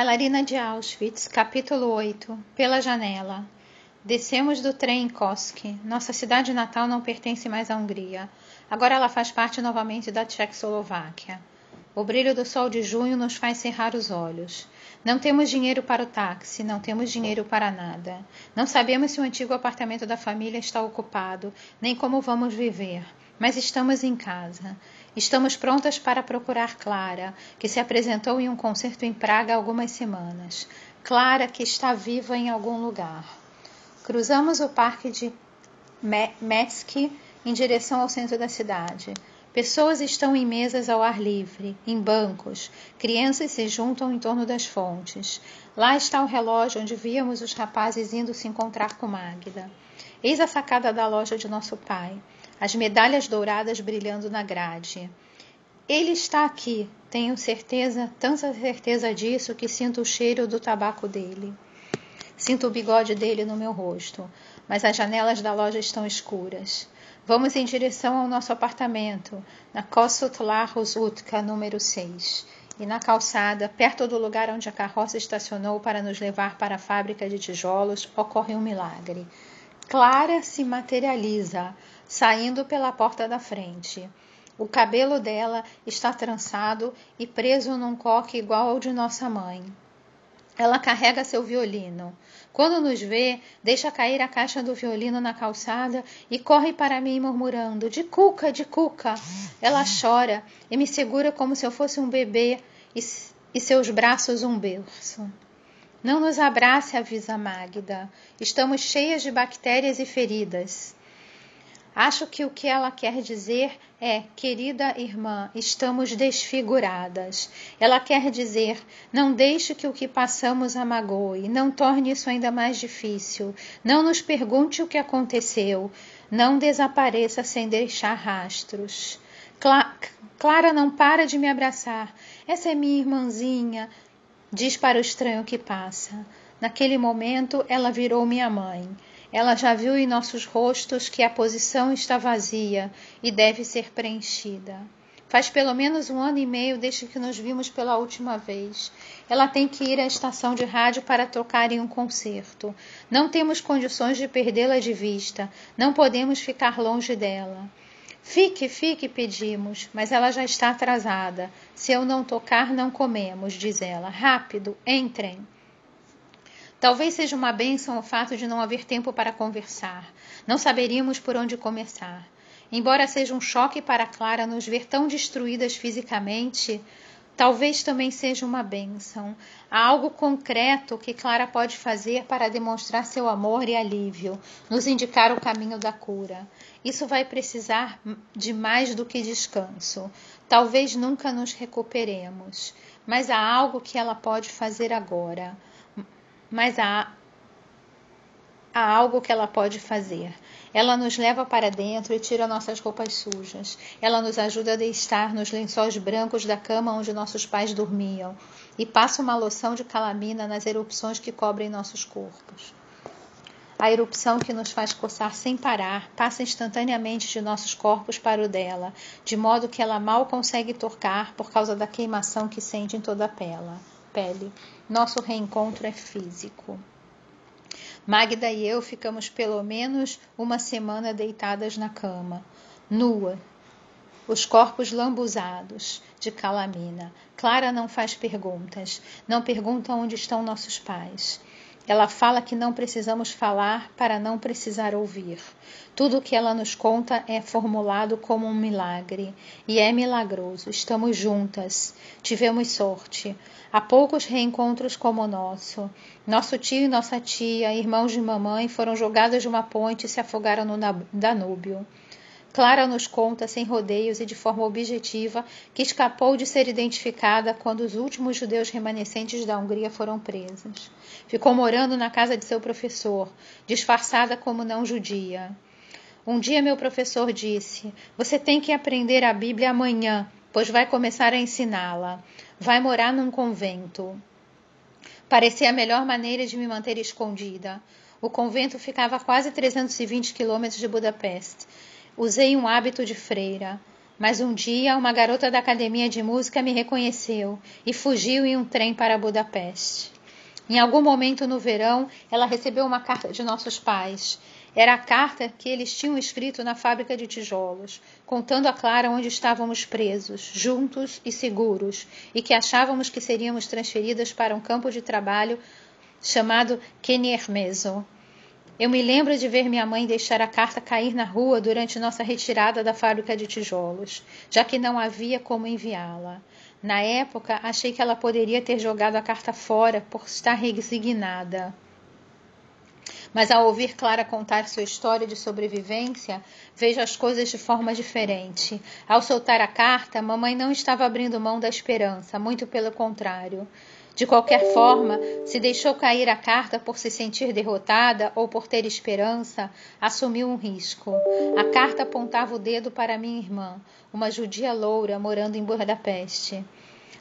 bailarina de Auschwitz, capítulo 8 Pela janela. Descemos do trem em Koski. Nossa cidade natal não pertence mais à Hungria. Agora ela faz parte novamente da Tchecoslováquia. O brilho do sol de junho nos faz cerrar os olhos. Não temos dinheiro para o táxi, não temos dinheiro para nada. Não sabemos se o antigo apartamento da família está ocupado, nem como vamos viver, mas estamos em casa. Estamos prontas para procurar Clara, que se apresentou em um concerto em Praga algumas semanas. Clara, que está viva em algum lugar. Cruzamos o parque de Metski em direção ao centro da cidade. Pessoas estão em mesas ao ar livre, em bancos. Crianças se juntam em torno das fontes. Lá está o relógio onde víamos os rapazes indo se encontrar com Magda. Eis a sacada da loja de nosso pai as medalhas douradas brilhando na grade. Ele está aqui, tenho certeza, tanta certeza disso que sinto o cheiro do tabaco dele. Sinto o bigode dele no meu rosto, mas as janelas da loja estão escuras. Vamos em direção ao nosso apartamento, na Kossuth Utka, número 6. E na calçada, perto do lugar onde a carroça estacionou para nos levar para a fábrica de tijolos, ocorre um milagre. Clara se materializa, saindo pela porta da frente. O cabelo dela está trançado e preso num coque igual ao de nossa mãe. Ela carrega seu violino. Quando nos vê, deixa cair a caixa do violino na calçada e corre para mim murmurando: De cuca, de cuca. Ela chora e me segura como se eu fosse um bebê e, e seus braços um berço. Não nos abrace, avisa Magda. Estamos cheias de bactérias e feridas. Acho que o que ela quer dizer é, querida irmã, estamos desfiguradas. Ela quer dizer, não deixe que o que passamos a magoe, não torne isso ainda mais difícil, não nos pergunte o que aconteceu, não desapareça sem deixar rastros. Cla Clara não para de me abraçar. Essa é minha irmãzinha, diz para o estranho que passa. Naquele momento, ela virou minha mãe. Ela já viu em nossos rostos que a posição está vazia e deve ser preenchida. Faz pelo menos um ano e meio desde que nos vimos pela última vez. Ela tem que ir à estação de rádio para tocar em um concerto. Não temos condições de perdê-la de vista. Não podemos ficar longe dela. Fique, fique, pedimos, mas ela já está atrasada. Se eu não tocar, não comemos, diz ela. Rápido, entrem. Talvez seja uma bênção o fato de não haver tempo para conversar. Não saberíamos por onde começar. Embora seja um choque para Clara nos ver tão destruídas fisicamente, talvez também seja uma bênção. Há algo concreto que Clara pode fazer para demonstrar seu amor e alívio, nos indicar o caminho da cura. Isso vai precisar de mais do que descanso. Talvez nunca nos recuperemos, mas há algo que ela pode fazer agora mas há, há algo que ela pode fazer. Ela nos leva para dentro e tira nossas roupas sujas. Ela nos ajuda a deitar nos lençóis brancos da cama onde nossos pais dormiam e passa uma loção de calamina nas erupções que cobrem nossos corpos. A erupção que nos faz coçar sem parar passa instantaneamente de nossos corpos para o dela, de modo que ela mal consegue tocar por causa da queimação que sente em toda a pele pele. Nosso reencontro é físico. Magda e eu ficamos pelo menos uma semana deitadas na cama, nua, os corpos lambuzados de calamina. Clara não faz perguntas, não pergunta onde estão nossos pais. Ela fala que não precisamos falar para não precisar ouvir. Tudo o que ela nos conta é formulado como um milagre. E é milagroso. Estamos juntas. Tivemos sorte. Há poucos reencontros como o nosso. Nosso tio e nossa tia, irmãos de mamãe, foram jogados de uma ponte e se afogaram no Danúbio. Clara nos conta, sem rodeios e de forma objetiva, que escapou de ser identificada quando os últimos judeus remanescentes da Hungria foram presos. Ficou morando na casa de seu professor, disfarçada como não judia. Um dia meu professor disse: Você tem que aprender a Bíblia amanhã, pois vai começar a ensiná-la. Vai morar num convento. Parecia a melhor maneira de me manter escondida. O convento ficava a quase 320 quilômetros de Budapeste Usei um hábito de freira. Mas um dia uma garota da academia de música me reconheceu e fugiu em um trem para Budapeste. Em algum momento no verão, ela recebeu uma carta de nossos pais. Era a carta que eles tinham escrito na fábrica de tijolos, contando a Clara onde estávamos presos, juntos e seguros, e que achávamos que seríamos transferidas para um campo de trabalho chamado Keniermeso. Eu me lembro de ver minha mãe deixar a carta cair na rua durante nossa retirada da fábrica de tijolos, já que não havia como enviá-la. Na época, achei que ela poderia ter jogado a carta fora por estar resignada. Mas ao ouvir Clara contar sua história de sobrevivência, vejo as coisas de forma diferente. Ao soltar a carta, mamãe não estava abrindo mão da esperança, muito pelo contrário. De qualquer forma, se deixou cair a carta por se sentir derrotada ou por ter esperança, assumiu um risco. A carta apontava o dedo para minha irmã, uma judia loura morando em Budapeste.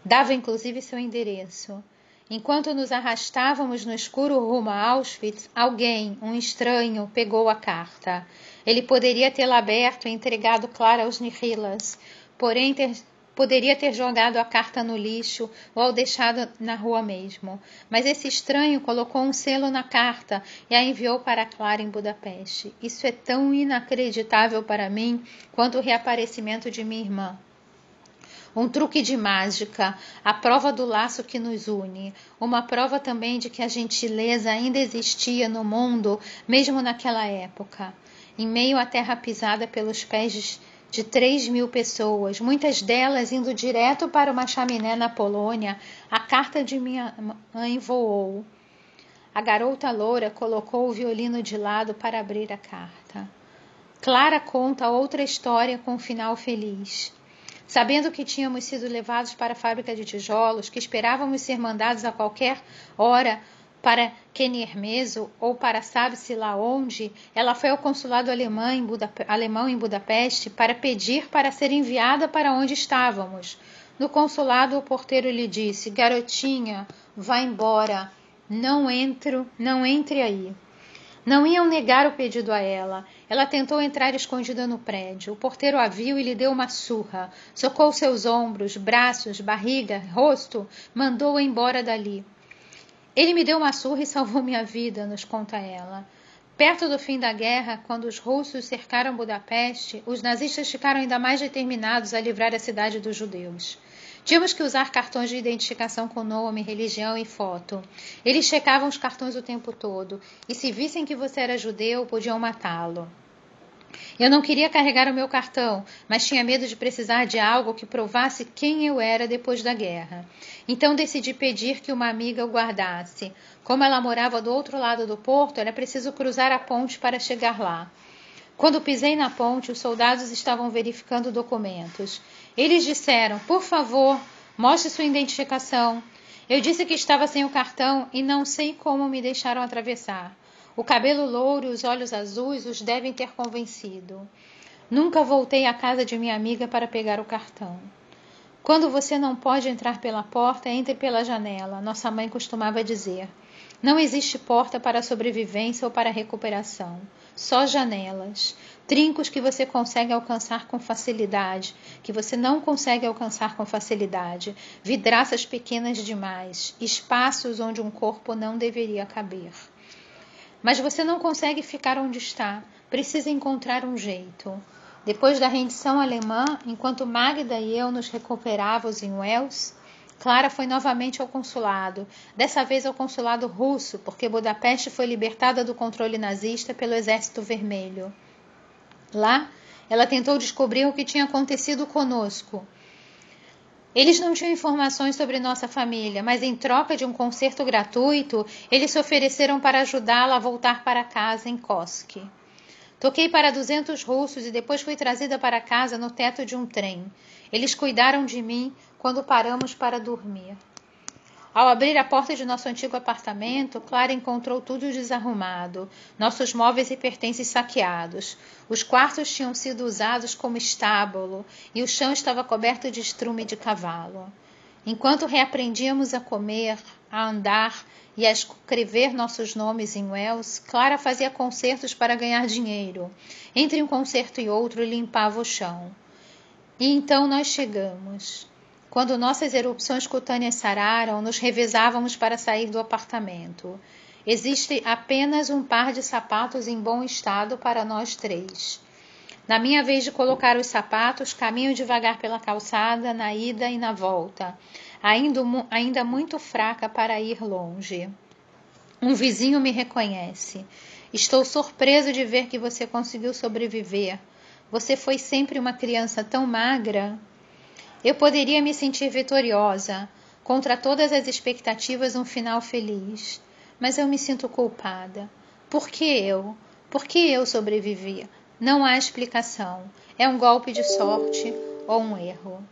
Dava inclusive seu endereço. Enquanto nos arrastávamos no escuro rumo a Auschwitz, alguém, um estranho, pegou a carta. Ele poderia tê-la aberto e entregado Clara aos Nihilas, porém ter, poderia ter jogado a carta no lixo ou deixado na rua mesmo. Mas esse estranho colocou um selo na carta e a enviou para Clara em Budapeste. Isso é tão inacreditável para mim quanto o reaparecimento de minha irmã um truque de mágica, a prova do laço que nos une, uma prova também de que a gentileza ainda existia no mundo, mesmo naquela época. Em meio à terra pisada pelos pés de três mil pessoas, muitas delas indo direto para uma chaminé na Polônia, a carta de minha mãe voou. A garota loura colocou o violino de lado para abrir a carta. Clara conta outra história com um final feliz. Sabendo que tínhamos sido levados para a fábrica de tijolos, que esperávamos ser mandados a qualquer hora para Keniermeso ou para sabe-se lá onde, ela foi ao consulado alemão em, alemão em Budapeste para pedir para ser enviada para onde estávamos. No consulado, o porteiro lhe disse: Garotinha, vá embora, não entro, não entre aí. Não iam negar o pedido a ela. Ela tentou entrar escondida no prédio. O porteiro a viu e lhe deu uma surra. Socou seus ombros, braços, barriga, rosto, mandou-a embora dali. Ele me deu uma surra e salvou minha vida, nos conta ela. Perto do fim da guerra, quando os russos cercaram Budapeste, os nazistas ficaram ainda mais determinados a livrar a cidade dos judeus. Tínhamos que usar cartões de identificação com nome, religião e foto. Eles checavam os cartões o tempo todo e, se vissem que você era judeu, podiam matá-lo. Eu não queria carregar o meu cartão, mas tinha medo de precisar de algo que provasse quem eu era depois da guerra. Então decidi pedir que uma amiga o guardasse. Como ela morava do outro lado do porto, era preciso cruzar a ponte para chegar lá. Quando pisei na ponte, os soldados estavam verificando documentos. Eles disseram: Por favor, mostre sua identificação. Eu disse que estava sem o cartão e não sei como me deixaram atravessar. O cabelo louro e os olhos azuis os devem ter convencido. Nunca voltei à casa de minha amiga para pegar o cartão. Quando você não pode entrar pela porta, entre pela janela, nossa mãe costumava dizer. Não existe porta para a sobrevivência ou para a recuperação, só janelas trincos que você consegue alcançar com facilidade, que você não consegue alcançar com facilidade, vidraças pequenas demais, espaços onde um corpo não deveria caber. Mas você não consegue ficar onde está, precisa encontrar um jeito. Depois da rendição alemã, enquanto Magda e eu nos recuperávamos em Wells, Clara foi novamente ao consulado, dessa vez ao consulado russo, porque Budapeste foi libertada do controle nazista pelo Exército Vermelho. Lá, ela tentou descobrir o que tinha acontecido conosco. Eles não tinham informações sobre nossa família, mas em troca de um concerto gratuito, eles se ofereceram para ajudá-la a voltar para casa em Koski. Toquei para 200 russos e depois fui trazida para casa no teto de um trem. Eles cuidaram de mim quando paramos para dormir. Ao abrir a porta de nosso antigo apartamento, Clara encontrou tudo desarrumado, nossos móveis e pertences saqueados. Os quartos tinham sido usados como estábulo e o chão estava coberto de estrume de cavalo. Enquanto reaprendíamos a comer, a andar e a escrever nossos nomes em Wells, Clara fazia concertos para ganhar dinheiro. Entre um concerto e outro, limpava o chão. E então nós chegamos. Quando nossas erupções cutâneas sararam, nos revezávamos para sair do apartamento. Existe apenas um par de sapatos em bom estado para nós três. Na minha vez de colocar os sapatos, caminho devagar pela calçada, na ida e na volta, ainda, ainda muito fraca para ir longe. Um vizinho me reconhece. Estou surpreso de ver que você conseguiu sobreviver. Você foi sempre uma criança tão magra. Eu poderia me sentir vitoriosa, contra todas as expectativas, um final feliz. Mas eu me sinto culpada. Por que eu? Por que eu sobrevivi? Não há explicação. É um golpe de sorte ou um erro.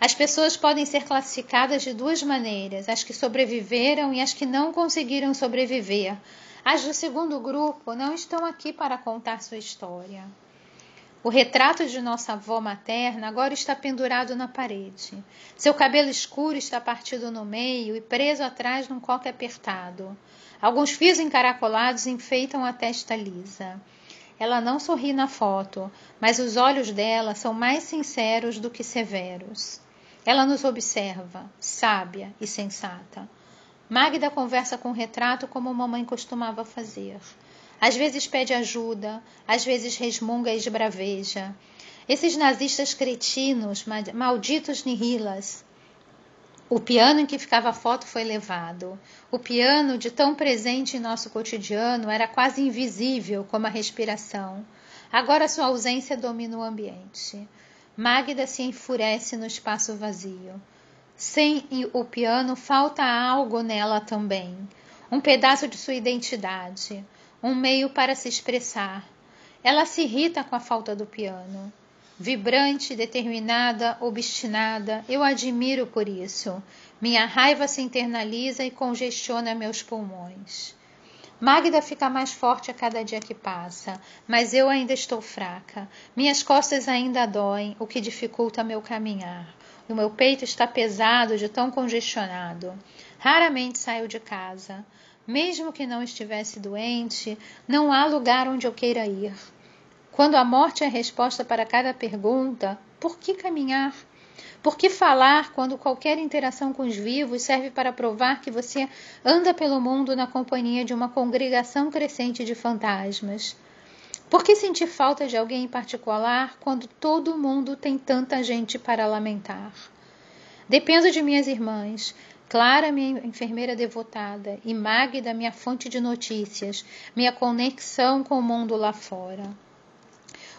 As pessoas podem ser classificadas de duas maneiras: as que sobreviveram e as que não conseguiram sobreviver. As do segundo grupo não estão aqui para contar sua história. O retrato de nossa avó materna agora está pendurado na parede. Seu cabelo escuro está partido no meio e preso atrás num coque apertado. Alguns fios encaracolados enfeitam a testa lisa. Ela não sorri na foto, mas os olhos dela são mais sinceros do que severos. Ela nos observa, sábia e sensata. Magda conversa com o retrato como mamãe costumava fazer. Às vezes pede ajuda, às vezes resmunga e esbraveja. Esses nazistas cretinos, malditos nihilas, o piano em que ficava a foto foi levado. O piano, de tão presente em nosso cotidiano, era quase invisível como a respiração. Agora sua ausência domina o ambiente. Magda se enfurece no espaço vazio. Sem o piano, falta algo nela também. Um pedaço de sua identidade, um meio para se expressar. Ela se irrita com a falta do piano. Vibrante, determinada, obstinada, eu admiro por isso. Minha raiva se internaliza e congestiona meus pulmões. Magda fica mais forte a cada dia que passa, mas eu ainda estou fraca. Minhas costas ainda doem, o que dificulta meu caminhar. O meu peito está pesado de tão congestionado. Raramente saio de casa. Mesmo que não estivesse doente, não há lugar onde eu queira ir. Quando a morte é a resposta para cada pergunta, por que caminhar? Por que falar quando qualquer interação com os vivos serve para provar que você anda pelo mundo na companhia de uma congregação crescente de fantasmas? Por que sentir falta de alguém em particular quando todo mundo tem tanta gente para lamentar? Dependo de minhas irmãs, Clara, minha enfermeira devotada, e Magda, minha fonte de notícias, minha conexão com o mundo lá fora.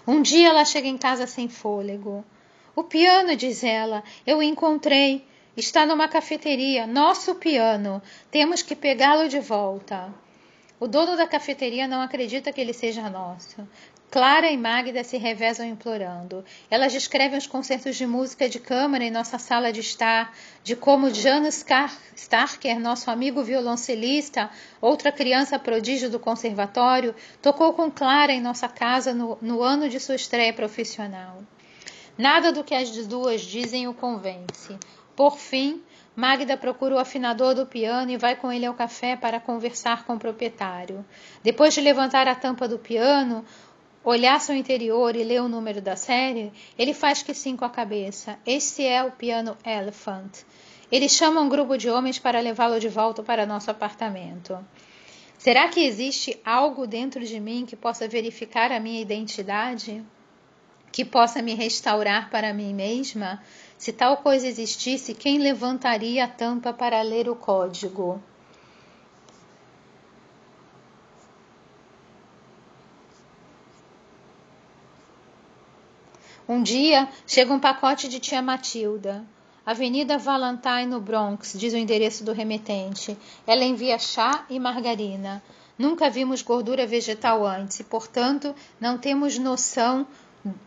Um dia ela chega em casa sem fôlego. O piano, diz ela, eu encontrei. Está numa cafeteria. Nosso piano. Temos que pegá-lo de volta. O dono da cafeteria não acredita que ele seja nosso. Clara e Magda se revezam implorando. Elas descrevem os concertos de música de câmara em nossa sala de estar, de como Janus Starker, nosso amigo violoncelista, outra criança prodígio do conservatório, tocou com Clara em nossa casa no, no ano de sua estreia profissional. Nada do que as duas dizem o convence. Por fim, Magda procura o afinador do piano e vai com ele ao café para conversar com o proprietário. Depois de levantar a tampa do piano, olhar seu interior e ler o número da série, ele faz que sim com a cabeça. Este é o piano Elephant. Ele chama um grupo de homens para levá-lo de volta para nosso apartamento. Será que existe algo dentro de mim que possa verificar a minha identidade? Que possa me restaurar para mim mesma? Se tal coisa existisse, quem levantaria a tampa para ler o código? Um dia chega um pacote de tia Matilda. Avenida Valentine, no Bronx, diz o endereço do remetente. Ela envia chá e margarina. Nunca vimos gordura vegetal antes e, portanto, não temos noção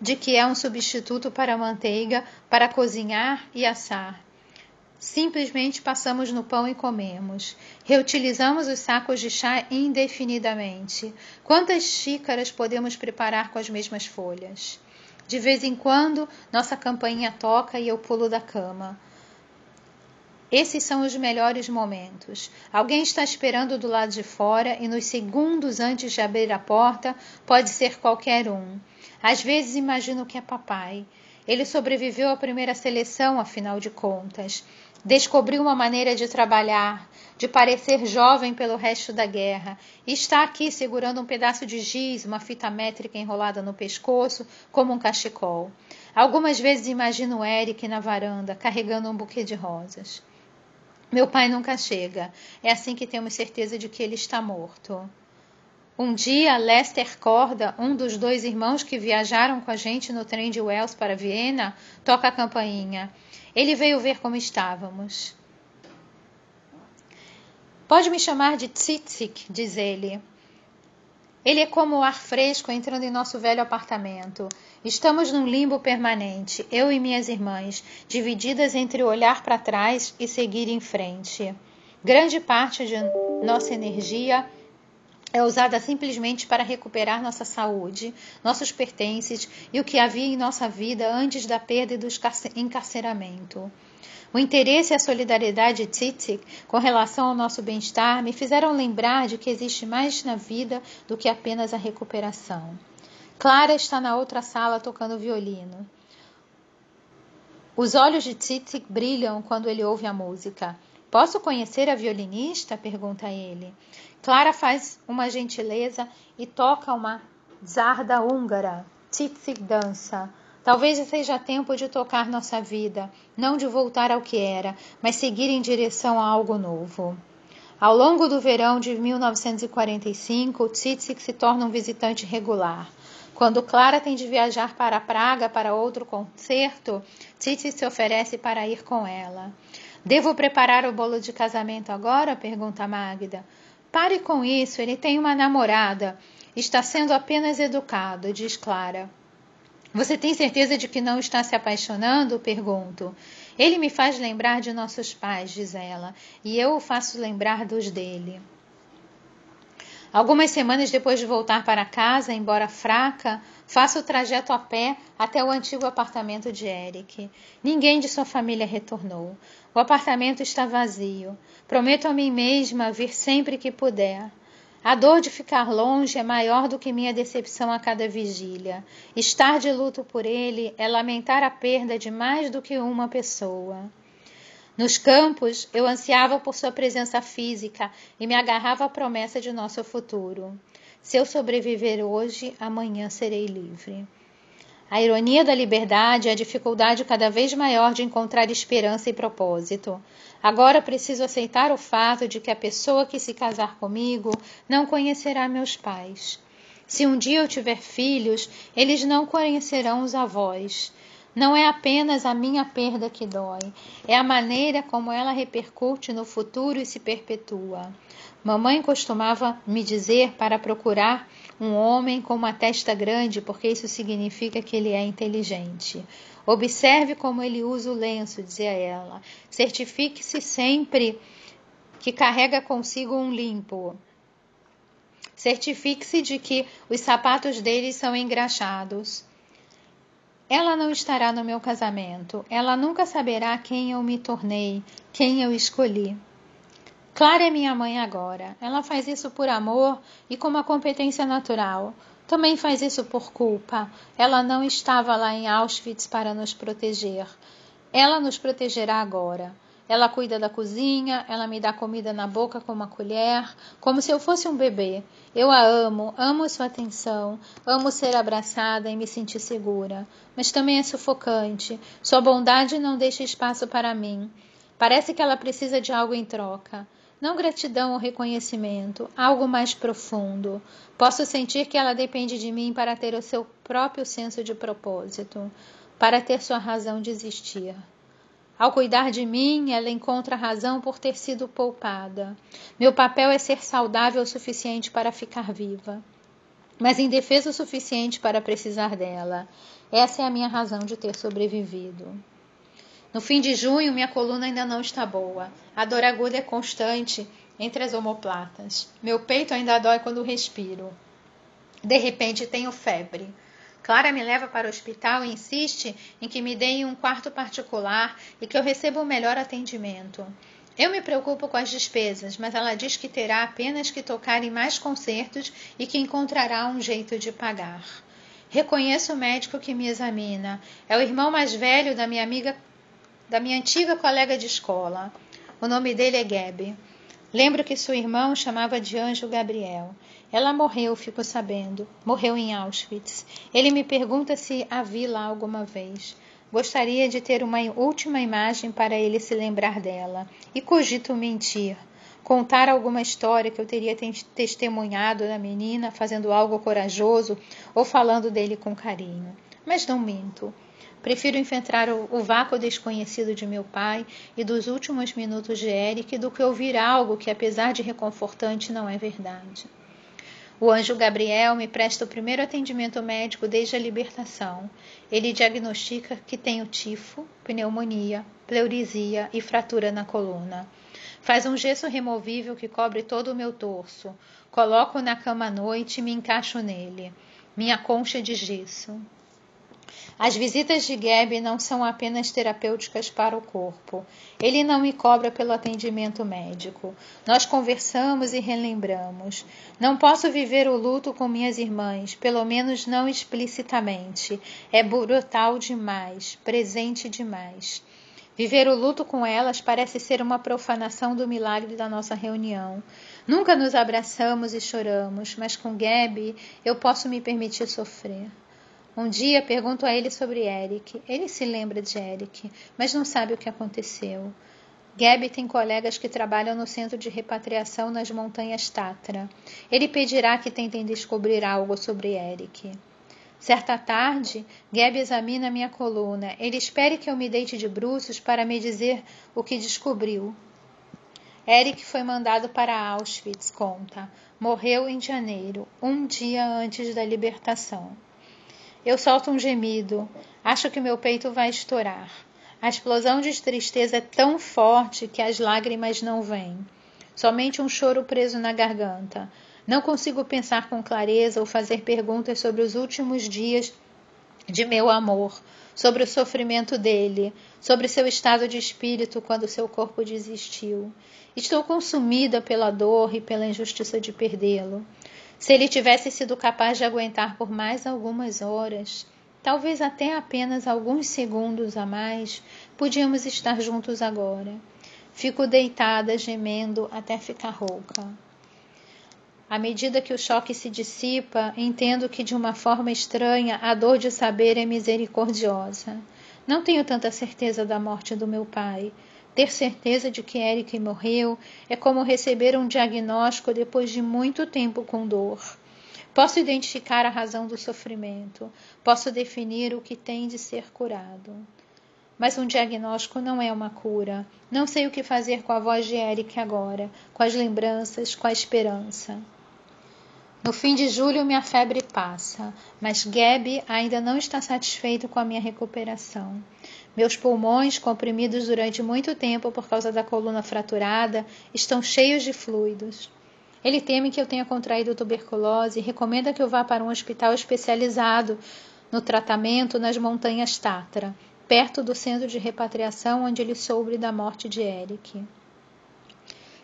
de que é um substituto para a manteiga para cozinhar e assar. Simplesmente passamos no pão e comemos. Reutilizamos os sacos de chá indefinidamente. Quantas xícaras podemos preparar com as mesmas folhas? De vez em quando, nossa campainha toca e eu pulo da cama. Esses são os melhores momentos. Alguém está esperando do lado de fora e nos segundos antes de abrir a porta pode ser qualquer um. Às vezes imagino que é papai. Ele sobreviveu à primeira seleção, afinal de contas. Descobriu uma maneira de trabalhar, de parecer jovem pelo resto da guerra, e está aqui segurando um pedaço de giz, uma fita métrica enrolada no pescoço, como um cachecol. Algumas vezes imagino Eric na varanda, carregando um buquê de rosas. Meu pai nunca chega. É assim que temos certeza de que ele está morto. Um dia, Lester Corda, um dos dois irmãos que viajaram com a gente no trem de Wells para Viena, toca a campainha. Ele veio ver como estávamos. Pode me chamar de Tsitsik, diz ele. Ele é como o ar fresco entrando em nosso velho apartamento. Estamos num limbo permanente, eu e minhas irmãs, divididas entre olhar para trás e seguir em frente. Grande parte de nossa energia é usada simplesmente para recuperar nossa saúde, nossos pertences e o que havia em nossa vida antes da perda e do encarceramento. O interesse e a solidariedade de Tzitzit com relação ao nosso bem-estar me fizeram lembrar de que existe mais na vida do que apenas a recuperação. Clara está na outra sala tocando violino. Os olhos de Tzitzit brilham quando ele ouve a música. Posso conhecer a violinista? pergunta ele. Clara faz uma gentileza e toca uma zarda húngara. Tzitzit dança. Talvez seja tempo de tocar nossa vida, não de voltar ao que era, mas seguir em direção a algo novo. Ao longo do verão de 1945, Tzitzit se torna um visitante regular. Quando Clara tem de viajar para Praga para outro concerto, Tzitzit se oferece para ir com ela. Devo preparar o bolo de casamento agora? pergunta Magda. Pare com isso, ele tem uma namorada. Está sendo apenas educado, diz Clara. Você tem certeza de que não está se apaixonando? Pergunto. Ele me faz lembrar de nossos pais, diz ela, e eu o faço lembrar dos dele. Algumas semanas depois de voltar para casa, embora fraca, faço o trajeto a pé até o antigo apartamento de Eric. Ninguém de sua família retornou. O apartamento está vazio. Prometo a mim mesma vir sempre que puder. A dor de ficar longe é maior do que minha decepção a cada vigília. Estar de luto por ele é lamentar a perda de mais do que uma pessoa. Nos campos, eu ansiava por sua presença física e me agarrava à promessa de nosso futuro. Se eu sobreviver hoje, amanhã serei livre. A ironia da liberdade é a dificuldade cada vez maior de encontrar esperança e propósito. Agora preciso aceitar o fato de que a pessoa que se casar comigo não conhecerá meus pais. Se um dia eu tiver filhos, eles não conhecerão os avós. Não é apenas a minha perda que dói, é a maneira como ela repercute no futuro e se perpetua. Mamãe costumava me dizer para procurar um homem com uma testa grande, porque isso significa que ele é inteligente. Observe como ele usa o lenço, dizia ela. Certifique-se sempre que carrega consigo um limpo. Certifique-se de que os sapatos dele são engraxados. Ela não estará no meu casamento. Ela nunca saberá quem eu me tornei, quem eu escolhi. Clara é minha mãe agora. Ela faz isso por amor e com uma competência natural. Também faz isso por culpa. Ela não estava lá em Auschwitz para nos proteger. Ela nos protegerá agora. Ela cuida da cozinha, ela me dá comida na boca com uma colher, como se eu fosse um bebê. Eu a amo, amo sua atenção, amo ser abraçada e me sentir segura. Mas também é sufocante. Sua bondade não deixa espaço para mim. Parece que ela precisa de algo em troca. Não gratidão ou reconhecimento, algo mais profundo. Posso sentir que ela depende de mim para ter o seu próprio senso de propósito, para ter sua razão de existir. Ao cuidar de mim, ela encontra razão por ter sido poupada. Meu papel é ser saudável o suficiente para ficar viva, mas indefesa o suficiente para precisar dela. Essa é a minha razão de ter sobrevivido. No fim de junho, minha coluna ainda não está boa. A dor aguda é constante entre as omoplatas. Meu peito ainda dói quando respiro. De repente, tenho febre. Clara me leva para o hospital e insiste em que me deem um quarto particular e que eu receba o melhor atendimento. Eu me preocupo com as despesas, mas ela diz que terá apenas que tocar em mais concertos e que encontrará um jeito de pagar. Reconheço o médico que me examina. É o irmão mais velho da minha amiga, da minha antiga colega de escola. O nome dele é Gabi. Lembro que sua irmã o chamava de Anjo Gabriel. Ela morreu, fico sabendo. Morreu em Auschwitz. Ele me pergunta se a vi lá alguma vez. Gostaria de ter uma última imagem para ele se lembrar dela. E cogito mentir. Contar alguma história que eu teria testemunhado da menina fazendo algo corajoso ou falando dele com carinho. Mas não minto. Prefiro enfrentar o, o, vácuo desconhecido de meu pai e dos últimos minutos de Eric do que ouvir algo que, apesar de reconfortante, não é verdade. O anjo Gabriel me presta o primeiro atendimento médico desde a libertação. Ele diagnostica que tenho tifo, pneumonia, pleurisia e fratura na coluna. Faz um gesso removível que cobre todo o meu torso. Coloco na cama à noite e me encaixo nele. Minha concha de gesso. As visitas de Gabi não são apenas terapêuticas para o corpo. Ele não me cobra pelo atendimento médico. Nós conversamos e relembramos. Não posso viver o luto com minhas irmãs, pelo menos não explicitamente. É brutal demais, presente demais. Viver o luto com elas parece ser uma profanação do milagre da nossa reunião. Nunca nos abraçamos e choramos, mas com Gabi eu posso me permitir sofrer. Um dia pergunto a ele sobre Eric. Ele se lembra de Eric, mas não sabe o que aconteceu. Gabi tem colegas que trabalham no centro de repatriação nas montanhas Tatra. Ele pedirá que tentem descobrir algo sobre Eric. Certa tarde, Gabi examina minha coluna. Ele espera que eu me deite de bruços para me dizer o que descobriu. Eric foi mandado para Auschwitz, conta. Morreu em janeiro, um dia antes da libertação. Eu solto um gemido. Acho que meu peito vai estourar. A explosão de tristeza é tão forte que as lágrimas não vêm. Somente um choro preso na garganta. Não consigo pensar com clareza ou fazer perguntas sobre os últimos dias de meu amor, sobre o sofrimento dele, sobre seu estado de espírito quando seu corpo desistiu. Estou consumida pela dor e pela injustiça de perdê-lo. Se ele tivesse sido capaz de aguentar por mais algumas horas, talvez até apenas alguns segundos a mais, podíamos estar juntos agora. Fico deitada, gemendo até ficar rouca. À medida que o choque se dissipa, entendo que de uma forma estranha a dor de saber é misericordiosa. Não tenho tanta certeza da morte do meu pai, ter certeza de que Eric morreu é como receber um diagnóstico depois de muito tempo com dor. Posso identificar a razão do sofrimento, posso definir o que tem de ser curado. Mas um diagnóstico não é uma cura. Não sei o que fazer com a voz de Eric agora, com as lembranças, com a esperança. No fim de julho, minha febre passa, mas Gabi ainda não está satisfeito com a minha recuperação. Meus pulmões, comprimidos durante muito tempo por causa da coluna fraturada, estão cheios de fluidos. Ele teme que eu tenha contraído tuberculose e recomenda que eu vá para um hospital especializado no tratamento nas montanhas Tatra, perto do centro de repatriação onde ele soube da morte de Eric.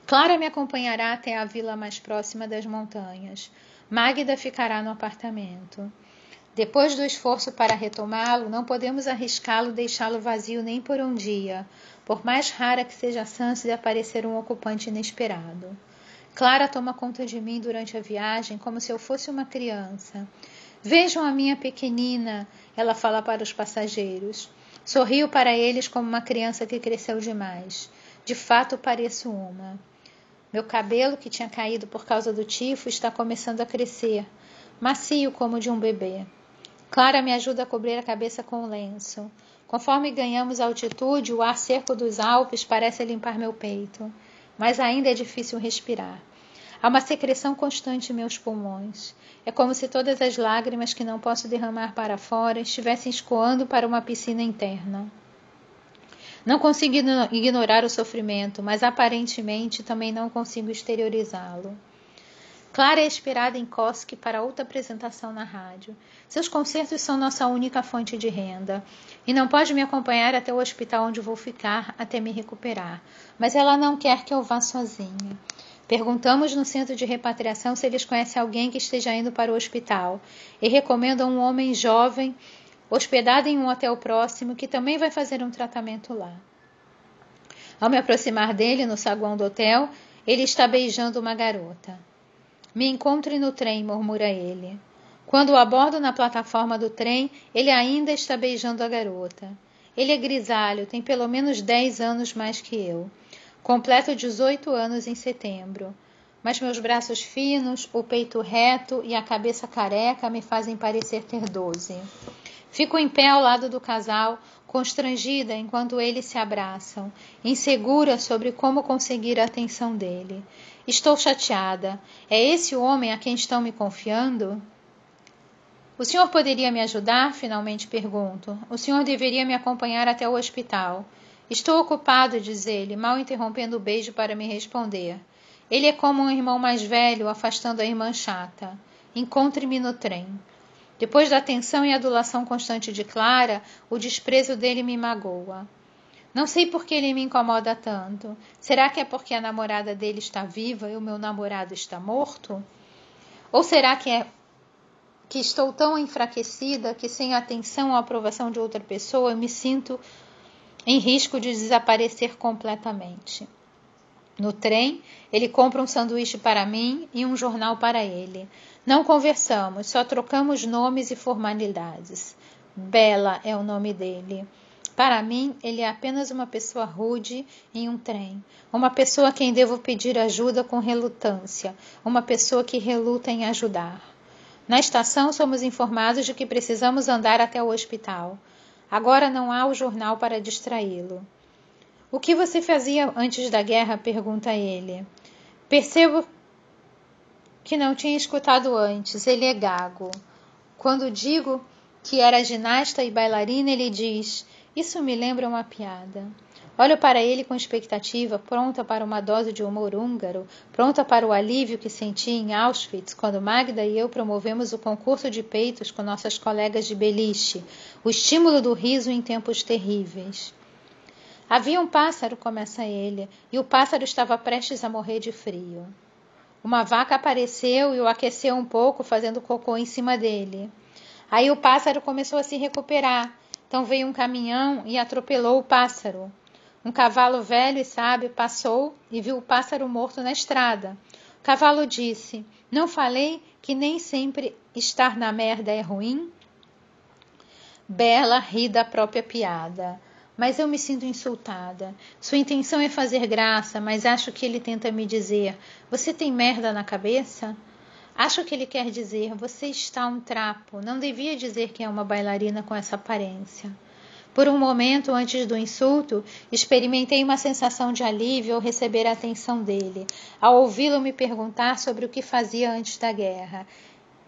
Clara me acompanhará até a vila mais próxima das montanhas. Magda ficará no apartamento. Depois do esforço para retomá-lo, não podemos arriscá-lo deixá-lo vazio nem por um dia, por mais rara que seja a chance de aparecer um ocupante inesperado. Clara toma conta de mim durante a viagem como se eu fosse uma criança. Vejam a minha pequenina, ela fala para os passageiros. Sorrio para eles como uma criança que cresceu demais. De fato, pareço uma. Meu cabelo, que tinha caído por causa do tifo, está começando a crescer, macio como de um bebê. Clara me ajuda a cobrir a cabeça com o lenço. Conforme ganhamos altitude, o ar seco dos Alpes parece limpar meu peito, mas ainda é difícil respirar. Há uma secreção constante em meus pulmões. É como se todas as lágrimas que não posso derramar para fora estivessem escoando para uma piscina interna. Não consigo ignorar o sofrimento, mas aparentemente também não consigo exteriorizá-lo. Clara é esperada em Koski para outra apresentação na rádio. Seus concertos são nossa única fonte de renda. E não pode me acompanhar até o hospital onde vou ficar até me recuperar. Mas ela não quer que eu vá sozinha. Perguntamos no centro de repatriação se eles conhecem alguém que esteja indo para o hospital e recomendam um homem jovem hospedado em um hotel próximo que também vai fazer um tratamento lá. Ao me aproximar dele no saguão do hotel, ele está beijando uma garota. Me encontre no trem, murmura ele. Quando o abordo na plataforma do trem, ele ainda está beijando a garota. Ele é grisalho, tem pelo menos 10 anos mais que eu. Completo 18 anos em setembro. Mas meus braços finos, o peito reto e a cabeça careca me fazem parecer ter 12. Fico em pé ao lado do casal, constrangida enquanto eles se abraçam, insegura sobre como conseguir a atenção dele. Estou chateada. É esse o homem a quem estão me confiando? O senhor poderia me ajudar? Finalmente pergunto. O senhor deveria me acompanhar até o hospital. Estou ocupado, diz ele, mal interrompendo o beijo para me responder. Ele é como um irmão mais velho afastando a irmã chata. Encontre-me no trem. Depois da atenção e adulação constante de Clara, o desprezo dele me magoa. Não sei por que ele me incomoda tanto. Será que é porque a namorada dele está viva e o meu namorado está morto? Ou será que é que estou tão enfraquecida que sem atenção ou aprovação de outra pessoa eu me sinto em risco de desaparecer completamente? No trem, ele compra um sanduíche para mim e um jornal para ele. Não conversamos, só trocamos nomes e formalidades. Bela é o nome dele. Para mim, ele é apenas uma pessoa rude em um trem, uma pessoa a quem devo pedir ajuda com relutância, uma pessoa que reluta em ajudar. Na estação, somos informados de que precisamos andar até o hospital. Agora não há o jornal para distraí-lo. O que você fazia antes da guerra? pergunta ele. Percebo que não tinha escutado antes. Ele é gago. Quando digo que era ginasta e bailarina, ele diz: Isso me lembra uma piada. Olho para ele com expectativa, pronta para uma dose de humor húngaro, pronta para o alívio que senti em Auschwitz quando Magda e eu promovemos o concurso de peitos com nossas colegas de beliche, o estímulo do riso em tempos terríveis. Havia um pássaro, começa ele, e o pássaro estava prestes a morrer de frio. Uma vaca apareceu e o aqueceu um pouco, fazendo cocô em cima dele. Aí o pássaro começou a se recuperar. Então veio um caminhão e atropelou o pássaro. Um cavalo velho e sábio passou e viu o pássaro morto na estrada. O cavalo disse: Não falei que nem sempre estar na merda é ruim? Bela ri da própria piada mas eu me sinto insultada. Sua intenção é fazer graça, mas acho que ele tenta me dizer: Você tem merda na cabeça? Acho que ele quer dizer: Você está um trapo. Não devia dizer que é uma bailarina com essa aparência. Por um momento, antes do insulto, experimentei uma sensação de alívio ao receber a atenção dele, ao ouvi-lo me perguntar sobre o que fazia antes da guerra,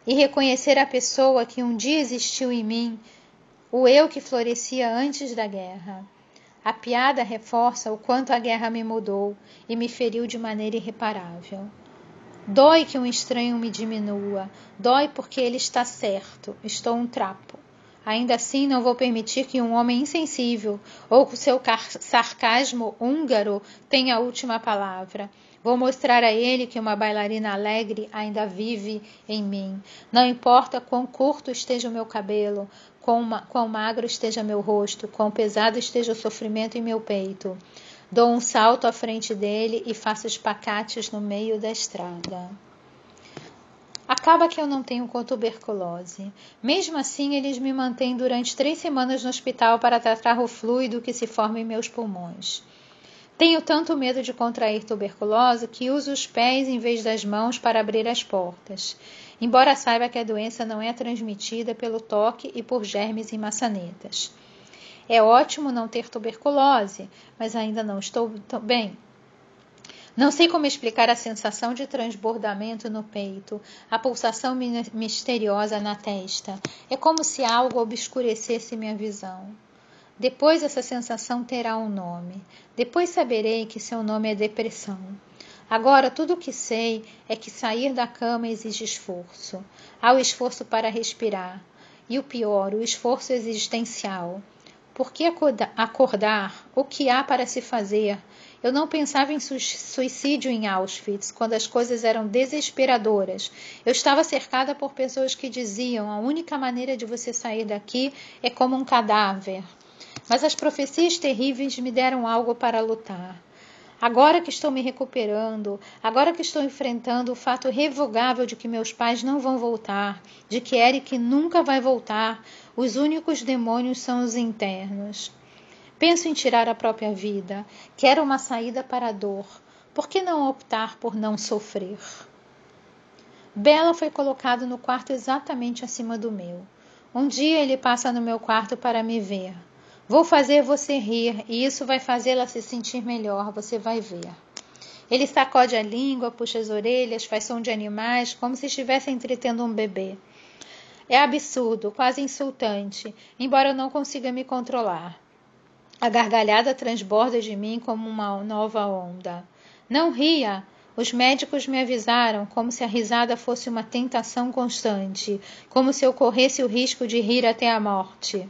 e reconhecer a pessoa que um dia existiu em mim o eu que florescia antes da guerra. A piada reforça o quanto a guerra me mudou e me feriu de maneira irreparável. Dói que um estranho me diminua, dói porque ele está certo, estou um trapo. Ainda assim, não vou permitir que um homem insensível ou com seu sarcasmo húngaro tenha a última palavra. Vou mostrar a ele que uma bailarina alegre ainda vive em mim. Não importa quão curto esteja o meu cabelo, quão, quão magro esteja meu rosto, quão pesado esteja o sofrimento em meu peito. Dou um salto à frente dele e faço espacates no meio da estrada. Acaba que eu não tenho tuberculose. Mesmo assim, eles me mantêm durante três semanas no hospital para tratar o fluido que se forma em meus pulmões. Tenho tanto medo de contrair tuberculose que uso os pés em vez das mãos para abrir as portas, embora saiba que a doença não é transmitida pelo toque e por germes em maçanetas. É ótimo não ter tuberculose, mas ainda não estou bem. Não sei como explicar a sensação de transbordamento no peito, a pulsação misteriosa na testa. É como se algo obscurecesse minha visão. Depois essa sensação terá um nome. Depois saberei que seu nome é depressão. Agora tudo o que sei é que sair da cama exige esforço. Há o esforço para respirar. E o pior, o esforço existencial. Por que acordar? O que há para se fazer? Eu não pensava em suicídio em Auschwitz, quando as coisas eram desesperadoras. Eu estava cercada por pessoas que diziam: a única maneira de você sair daqui é como um cadáver. Mas as profecias terríveis me deram algo para lutar. Agora que estou me recuperando, agora que estou enfrentando o fato revogável de que meus pais não vão voltar, de que Eric nunca vai voltar, os únicos demônios são os internos. Penso em tirar a própria vida, quero uma saída para a dor. Por que não optar por não sofrer? Bela foi colocado no quarto exatamente acima do meu. Um dia ele passa no meu quarto para me ver. Vou fazer você rir e isso vai fazê-la se sentir melhor, você vai ver. Ele sacode a língua, puxa as orelhas, faz som de animais, como se estivesse entretendo um bebê. É absurdo, quase insultante, embora eu não consiga me controlar. A gargalhada transborda de mim como uma nova onda. Não ria! Os médicos me avisaram como se a risada fosse uma tentação constante, como se eu corresse o risco de rir até a morte.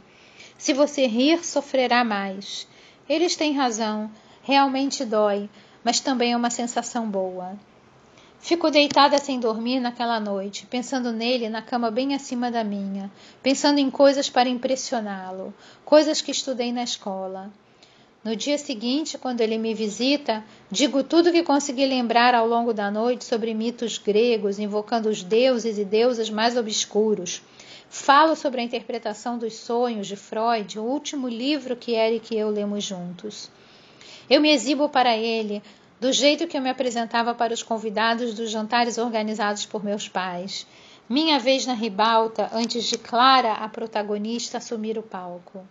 Se você rir, sofrerá mais. Eles têm razão, realmente dói, mas também é uma sensação boa. Fico deitada sem dormir naquela noite, pensando nele na cama bem acima da minha, pensando em coisas para impressioná-lo, coisas que estudei na escola. No dia seguinte, quando ele me visita, digo tudo o que consegui lembrar ao longo da noite sobre mitos gregos, invocando os deuses e deusas mais obscuros. Falo sobre a interpretação dos sonhos de Freud, o último livro que Eric e eu lemos juntos. Eu me exibo para ele do jeito que eu me apresentava para os convidados dos jantares organizados por meus pais. Minha vez na ribalta antes de Clara, a protagonista, assumir o palco.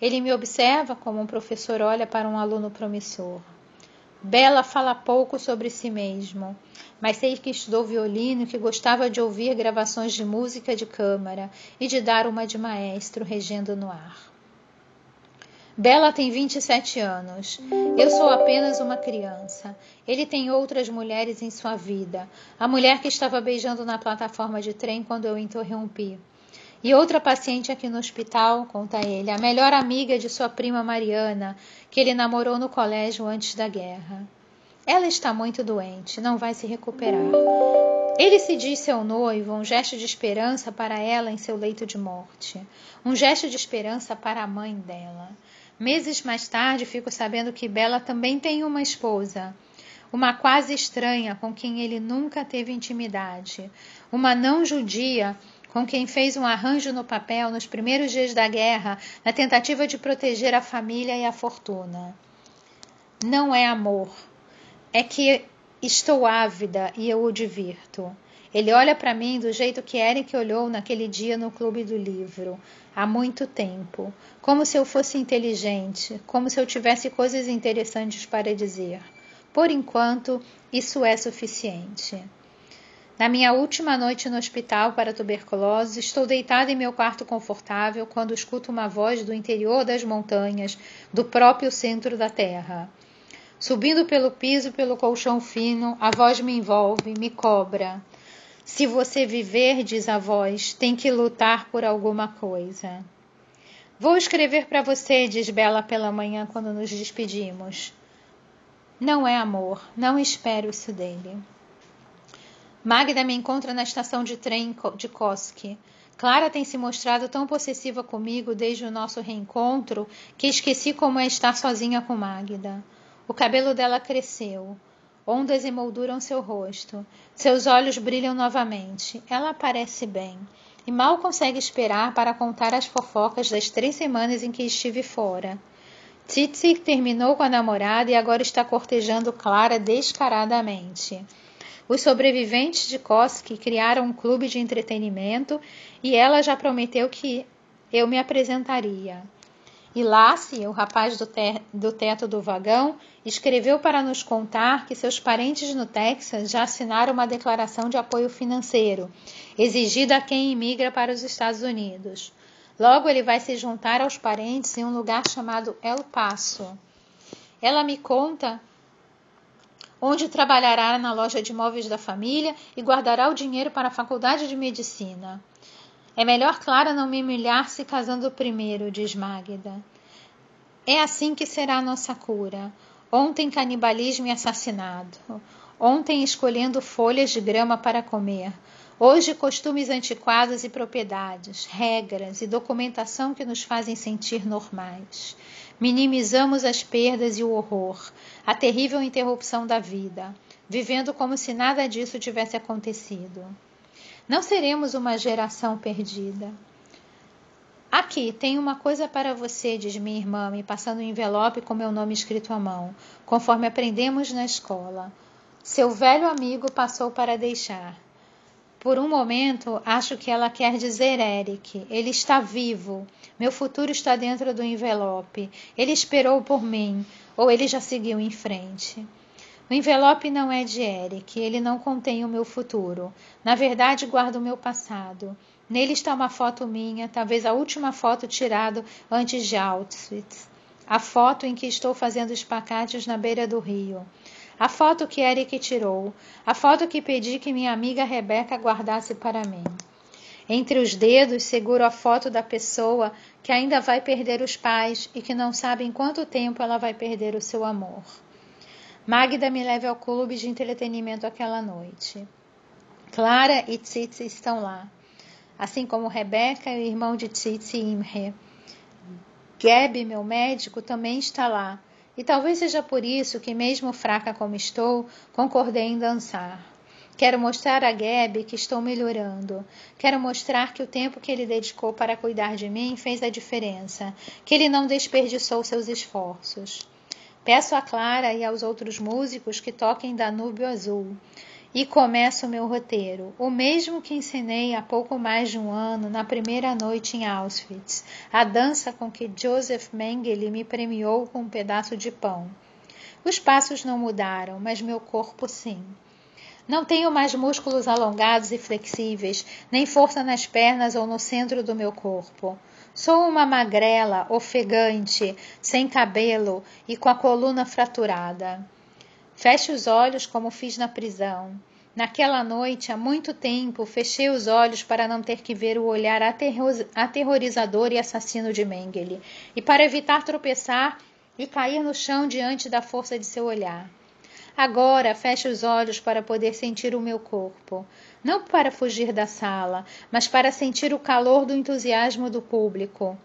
Ele me observa como um professor olha para um aluno promissor. Bela fala pouco sobre si mesmo, mas sei que estudou violino e que gostava de ouvir gravações de música de câmara e de dar uma de maestro regendo no ar. Bela tem 27 anos. Eu sou apenas uma criança. Ele tem outras mulheres em sua vida. A mulher que estava beijando na plataforma de trem quando eu interrompi. E outra paciente aqui no hospital, conta ele, a melhor amiga de sua prima Mariana, que ele namorou no colégio antes da guerra. Ela está muito doente, não vai se recuperar. Ele se diz seu noivo, um gesto de esperança para ela em seu leito de morte, um gesto de esperança para a mãe dela. Meses mais tarde, fico sabendo que Bela também tem uma esposa, uma quase estranha com quem ele nunca teve intimidade, uma não judia com quem fez um arranjo no papel nos primeiros dias da guerra, na tentativa de proteger a família e a fortuna. Não é amor, é que estou ávida e eu o divirto. Ele olha para mim do jeito que Eric olhou naquele dia no clube do livro, há muito tempo, como se eu fosse inteligente, como se eu tivesse coisas interessantes para dizer. Por enquanto, isso é suficiente. Na minha última noite no hospital para tuberculose, estou deitada em meu quarto confortável quando escuto uma voz do interior das montanhas, do próprio centro da terra. Subindo pelo piso, pelo colchão fino, a voz me envolve, me cobra. Se você viver, diz a voz, tem que lutar por alguma coisa. Vou escrever para você, diz Bela pela manhã quando nos despedimos. Não é amor, não espero isso dele. Magda me encontra na estação de trem de Koski. Clara tem se mostrado tão possessiva comigo desde o nosso reencontro que esqueci como é estar sozinha com Magda. O cabelo dela cresceu. Ondas emolduram seu rosto. Seus olhos brilham novamente. Ela parece bem. E mal consegue esperar para contar as fofocas das três semanas em que estive fora. Titsi terminou com a namorada e agora está cortejando Clara descaradamente. Os sobreviventes de Koski criaram um clube de entretenimento e ela já prometeu que eu me apresentaria. E Lassie, o rapaz do, te do teto do vagão, escreveu para nos contar que seus parentes no Texas já assinaram uma declaração de apoio financeiro, exigida a quem imigra para os Estados Unidos. Logo, ele vai se juntar aos parentes em um lugar chamado El Paso. Ela me conta onde trabalhará na loja de móveis da família e guardará o dinheiro para a faculdade de medicina. É melhor Clara não me humilhar se casando primeiro, diz Magda. É assim que será a nossa cura. Ontem canibalismo e assassinato. Ontem escolhendo folhas de grama para comer. Hoje costumes antiquados e propriedades, regras e documentação que nos fazem sentir normais. Minimizamos as perdas e o horror, a terrível interrupção da vida, vivendo como se nada disso tivesse acontecido. Não seremos uma geração perdida. Aqui tem uma coisa para você, diz minha irmã, me passando um envelope com meu nome escrito à mão, conforme aprendemos na escola. Seu velho amigo passou para deixar. Por um momento, acho que ela quer dizer Eric. Ele está vivo. Meu futuro está dentro do envelope. Ele esperou por mim, ou ele já seguiu em frente. O envelope não é de Eric, ele não contém o meu futuro. Na verdade, guarda o meu passado. Nele está uma foto minha, talvez a última foto tirada antes de Auschwitz. A foto em que estou fazendo espacates na beira do rio. A foto que Eric tirou. A foto que pedi que minha amiga Rebeca guardasse para mim. Entre os dedos seguro a foto da pessoa que ainda vai perder os pais e que não sabe em quanto tempo ela vai perder o seu amor. Magda me leva ao clube de entretenimento aquela noite. Clara e Tsitsi estão lá assim como Rebeca e o irmão de Titi Imre. Gabi, meu médico, também está lá, e talvez seja por isso que, mesmo fraca como estou, concordei em dançar. Quero mostrar a Gabi que estou melhorando. Quero mostrar que o tempo que ele dedicou para cuidar de mim fez a diferença, que ele não desperdiçou seus esforços. Peço a Clara e aos outros músicos que toquem Danúbio Azul. E começa o meu roteiro, o mesmo que ensinei há pouco mais de um ano, na primeira noite em Auschwitz, a dança com que Joseph Mengele me premiou com um pedaço de pão. Os passos não mudaram, mas meu corpo sim. Não tenho mais músculos alongados e flexíveis, nem força nas pernas ou no centro do meu corpo. Sou uma magrela, ofegante, sem cabelo e com a coluna fraturada. Feche os olhos como fiz na prisão. Naquela noite, há muito tempo, fechei os olhos para não ter que ver o olhar aterrorizador e assassino de Mengele, e para evitar tropeçar e cair no chão diante da força de seu olhar. Agora feche os olhos para poder sentir o meu corpo, não para fugir da sala, mas para sentir o calor do entusiasmo do público.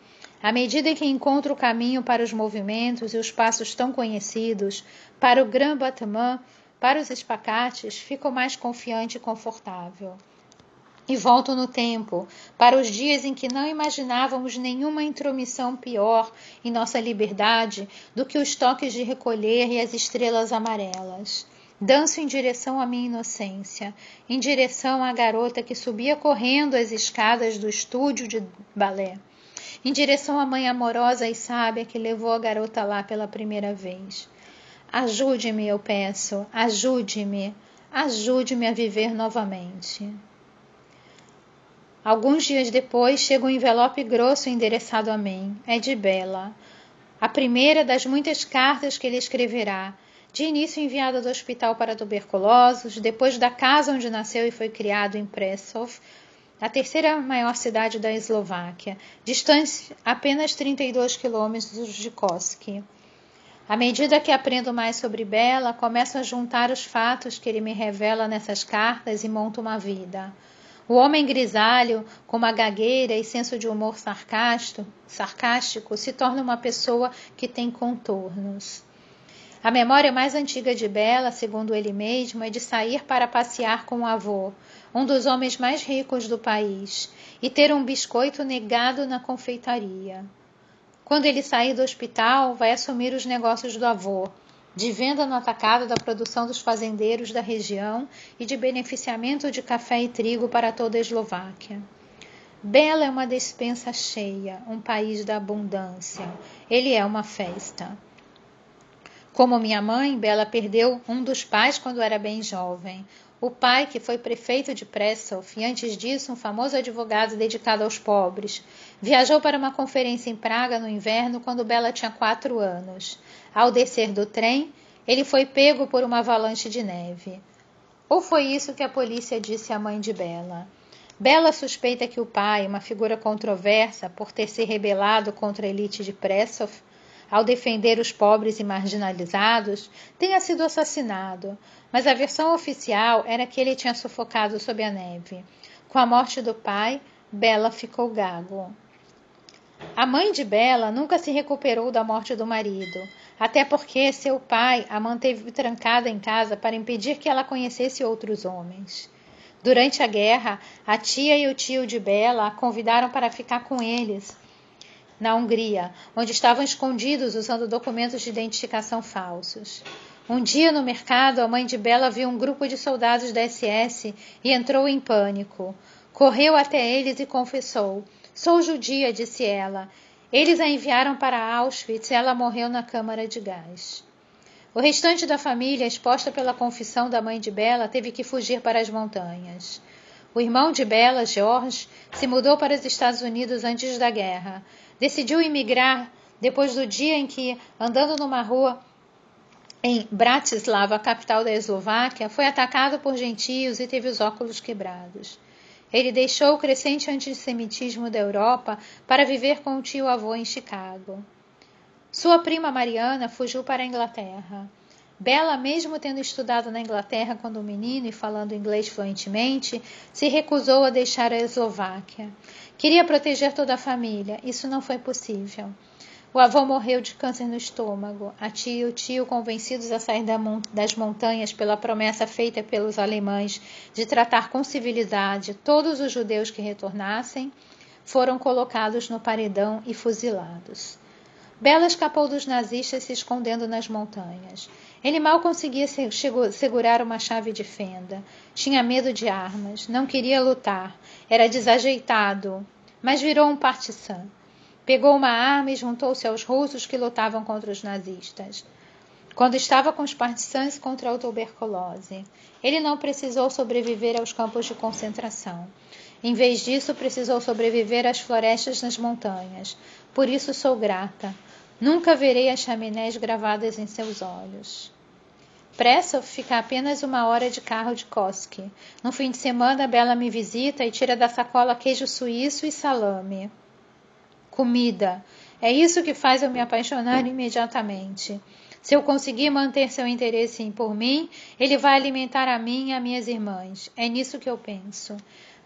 À medida que encontro o caminho para os movimentos e os passos tão conhecidos, para o Grand Battement, para os espacates, fico mais confiante e confortável. E volto no tempo, para os dias em que não imaginávamos nenhuma intromissão pior em nossa liberdade do que os toques de recolher e as estrelas amarelas. Danço em direção à minha inocência, em direção à garota que subia correndo as escadas do estúdio de balé em direção à mãe amorosa e sábia que levou a garota lá pela primeira vez. Ajude-me, eu peço, ajude-me, ajude-me a viver novamente. Alguns dias depois chega um envelope grosso endereçado a mim. É de Bela. A primeira das muitas cartas que ele escreverá, de início enviada do hospital para tuberculosos, depois da casa onde nasceu e foi criado em Pressov, a terceira maior cidade da Eslováquia, distante apenas 32 quilômetros de Koski. À medida que aprendo mais sobre Bela, começo a juntar os fatos que ele me revela nessas cartas e monto uma vida. O homem grisalho, com uma gagueira e senso de humor sarcástico, sarcástico, se torna uma pessoa que tem contornos. A memória mais antiga de Bela, segundo ele mesmo, é de sair para passear com o avô, um dos homens mais ricos do país, e ter um biscoito negado na confeitaria. Quando ele sair do hospital, vai assumir os negócios do avô, de venda no atacado da produção dos fazendeiros da região e de beneficiamento de café e trigo para toda a Eslováquia. Bela é uma despensa cheia, um país da abundância. Ele é uma festa. Como minha mãe, Bela perdeu um dos pais quando era bem jovem. O pai, que foi prefeito de Pressov e antes disso um famoso advogado dedicado aos pobres, viajou para uma conferência em Praga no inverno quando Bela tinha quatro anos. Ao descer do trem, ele foi pego por uma avalanche de neve. Ou foi isso que a polícia disse à mãe de Bela? Bela suspeita que o pai, uma figura controversa por ter se rebelado contra a elite de Pressov, ao defender os pobres e marginalizados, tenha sido assassinado, mas a versão oficial era que ele tinha sufocado sob a neve. Com a morte do pai, Bela ficou gago. A mãe de Bela nunca se recuperou da morte do marido, até porque seu pai a manteve trancada em casa para impedir que ela conhecesse outros homens. Durante a guerra, a tia e o tio de Bela a convidaram para ficar com eles na Hungria, onde estavam escondidos usando documentos de identificação falsos. Um dia no mercado, a mãe de Bela viu um grupo de soldados da SS e entrou em pânico. Correu até eles e confessou: Sou judia, disse ela. Eles a enviaram para Auschwitz e ela morreu na câmara de gás. O restante da família, exposta pela confissão da mãe de Bela, teve que fugir para as montanhas. O irmão de Bela, George, se mudou para os Estados Unidos antes da guerra. Decidiu emigrar depois do dia em que, andando numa rua em Bratislava, capital da Eslováquia, foi atacado por gentios e teve os óculos quebrados. Ele deixou o crescente antissemitismo da Europa para viver com o tio-avô em Chicago. Sua prima Mariana fugiu para a Inglaterra. Bela, mesmo tendo estudado na Inglaterra quando menino e falando inglês fluentemente, se recusou a deixar a Eslováquia. Queria proteger toda a família. Isso não foi possível. O avô morreu de câncer no estômago. A tia e o tio, convencidos a sair das montanhas pela promessa feita pelos alemães de tratar com civilidade todos os judeus que retornassem, foram colocados no paredão e fuzilados. Bela escapou dos nazistas se escondendo nas montanhas. Ele mal conseguia segurar uma chave de fenda. Tinha medo de armas, não queria lutar, era desajeitado, mas virou um partisan. Pegou uma arma e juntou-se aos russos que lutavam contra os nazistas. Quando estava com os partisans contra a tuberculose, ele não precisou sobreviver aos campos de concentração. Em vez disso, precisou sobreviver às florestas nas montanhas. Por isso sou grata. Nunca verei as chaminés gravadas em seus olhos. Pressov fica apenas uma hora de carro de Koski. No fim de semana, Bela me visita e tira da sacola queijo suíço e salame comida. É isso que faz eu me apaixonar imediatamente. Se eu conseguir manter seu interesse por mim, ele vai alimentar a mim e a minhas irmãs. É nisso que eu penso.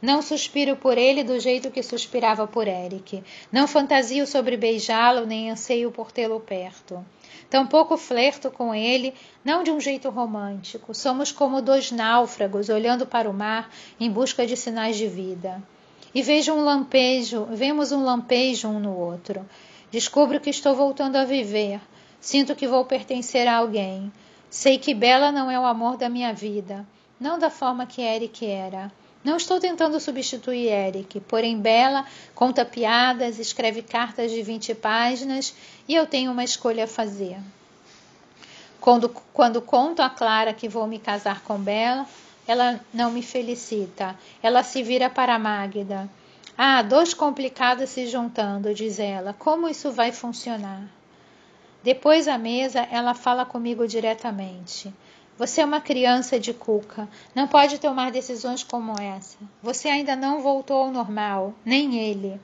Não suspiro por ele do jeito que suspirava por Eric. Não fantasio sobre beijá-lo, nem anseio por tê-lo perto. Tampouco flerto com ele, não de um jeito romântico. Somos como dois náufragos olhando para o mar em busca de sinais de vida e vejo um lampejo, vemos um lampejo um no outro. Descubro que estou voltando a viver. Sinto que vou pertencer a alguém. Sei que Bela não é o amor da minha vida, não da forma que Eric era. Não estou tentando substituir Eric, porém Bela conta piadas, escreve cartas de 20 páginas e eu tenho uma escolha a fazer. Quando, quando conto a Clara que vou me casar com Bela, ela não me felicita. Ela se vira para Magda. Ah, dois complicados se juntando, diz ela. Como isso vai funcionar? Depois à mesa, ela fala comigo diretamente. Você é uma criança de cuca, não pode tomar decisões como essa. Você ainda não voltou ao normal, nem ele.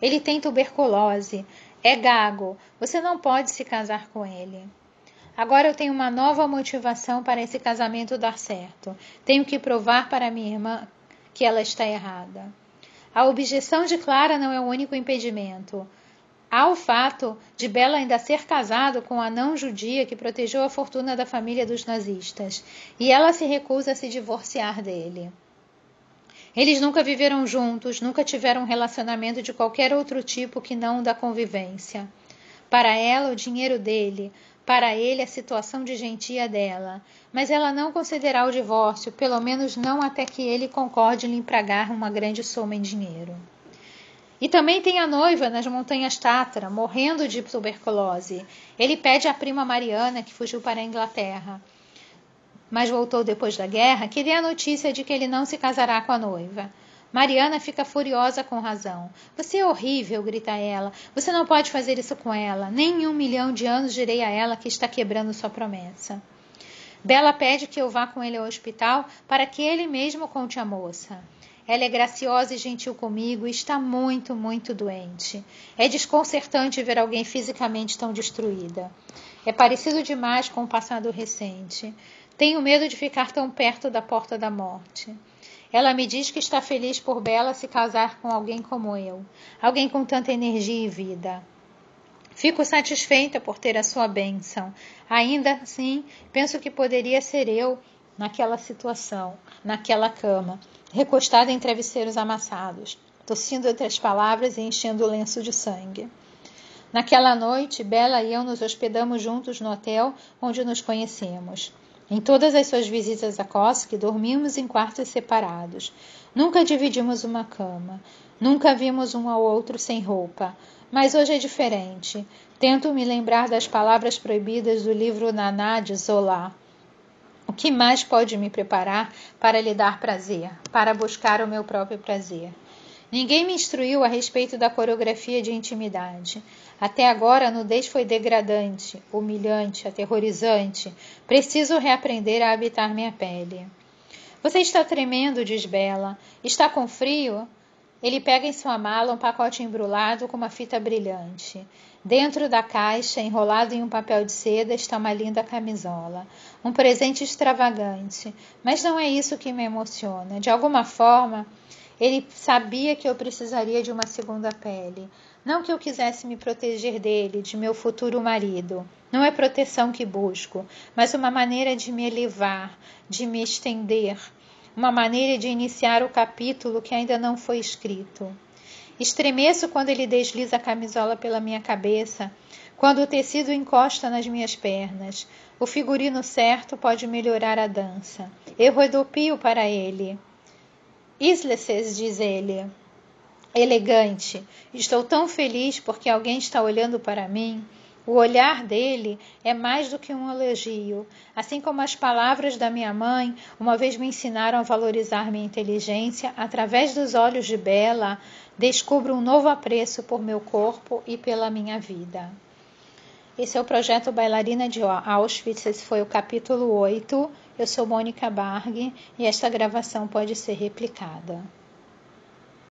Ele tem tuberculose, é gago. Você não pode se casar com ele. Agora eu tenho uma nova motivação para esse casamento dar certo. Tenho que provar para minha irmã que ela está errada. A objeção de Clara não é o único impedimento. Há o fato de Bela ainda ser casado com a não judia que protegeu a fortuna da família dos nazistas, e ela se recusa a se divorciar dele. Eles nunca viveram juntos, nunca tiveram um relacionamento de qualquer outro tipo que não o da convivência. Para ela, o dinheiro dele, para ele a situação de gentia dela, mas ela não considerará o divórcio, pelo menos não até que ele concorde em lhe pagar uma grande soma em dinheiro. E também tem a noiva nas montanhas Tatra, morrendo de tuberculose. Ele pede à prima Mariana, que fugiu para a Inglaterra, mas voltou depois da guerra, que dê a notícia de que ele não se casará com a noiva. Mariana fica furiosa com razão. Você é horrível, grita ela. Você não pode fazer isso com ela. Nem em um milhão de anos direi a ela que está quebrando sua promessa. Bela pede que eu vá com ele ao hospital para que ele mesmo conte à moça. Ela é graciosa e gentil comigo e está muito, muito doente. É desconcertante ver alguém fisicamente tão destruída. É parecido demais com o passado recente. Tenho medo de ficar tão perto da porta da morte. Ela me diz que está feliz por Bela se casar com alguém como eu, alguém com tanta energia e vida. Fico satisfeita por ter a sua bênção. Ainda assim, penso que poderia ser eu naquela situação, naquela cama, recostada em travesseiros amassados, tossindo entre as palavras e enchendo o lenço de sangue. Naquela noite, Bela e eu nos hospedamos juntos no hotel onde nos conhecemos. Em todas as suas visitas a Koski, dormimos em quartos separados. Nunca dividimos uma cama. Nunca vimos um ao outro sem roupa. Mas hoje é diferente. Tento me lembrar das palavras proibidas do livro Naná de Zola. O que mais pode me preparar para lhe dar prazer, para buscar o meu próprio prazer? Ninguém me instruiu a respeito da coreografia de intimidade. Até agora a nudez foi degradante, humilhante, aterrorizante. Preciso reaprender a habitar minha pele. Você está tremendo, diz Bela. Está com frio? Ele pega em sua mala um pacote embrulhado com uma fita brilhante. Dentro da caixa, enrolado em um papel de seda, está uma linda camisola. Um presente extravagante. Mas não é isso que me emociona. De alguma forma, ele sabia que eu precisaria de uma segunda pele. Não que eu quisesse me proteger dele, de meu futuro marido. Não é proteção que busco, mas uma maneira de me elevar, de me estender, uma maneira de iniciar o capítulo que ainda não foi escrito. Estremeço quando ele desliza a camisola pela minha cabeça, quando o tecido encosta nas minhas pernas. O figurino certo pode melhorar a dança. Eu rodopio para ele. Isleces, diz ele, elegante. Estou tão feliz porque alguém está olhando para mim. O olhar dele é mais do que um elogio, assim como as palavras da minha mãe uma vez me ensinaram a valorizar minha inteligência, através dos olhos de Bela, descubro um novo apreço por meu corpo e pela minha vida. Esse é o projeto Bailarina de Auschwitz, esse foi o capítulo 8. Eu sou Mônica Barg e esta gravação pode ser replicada.